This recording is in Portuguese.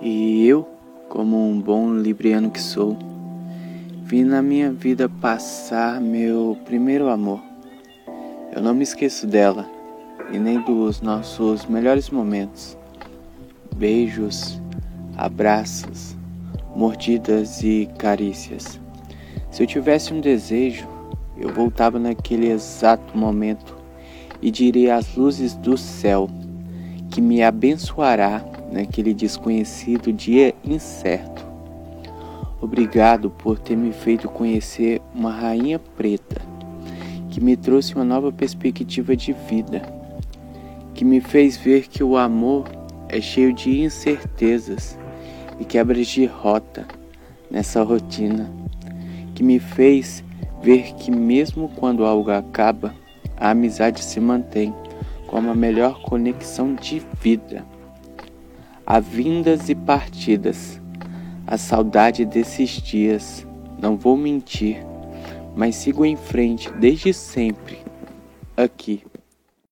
E eu, como um bom libriano que sou, vi na minha vida passar meu primeiro amor. Eu não me esqueço dela e nem dos nossos melhores momentos. Beijos, abraços, mordidas e carícias. Se eu tivesse um desejo, eu voltava naquele exato momento e diria às luzes do céu que me abençoará naquele desconhecido dia incerto. Obrigado por ter me feito conhecer uma rainha preta, que me trouxe uma nova perspectiva de vida, que me fez ver que o amor é cheio de incertezas e quebras de rota nessa rotina, que me fez ver que mesmo quando algo acaba, a amizade se mantém como a melhor conexão de vida. Há vindas e partidas, a saudade desses dias, não vou mentir, mas sigo em frente desde sempre, aqui.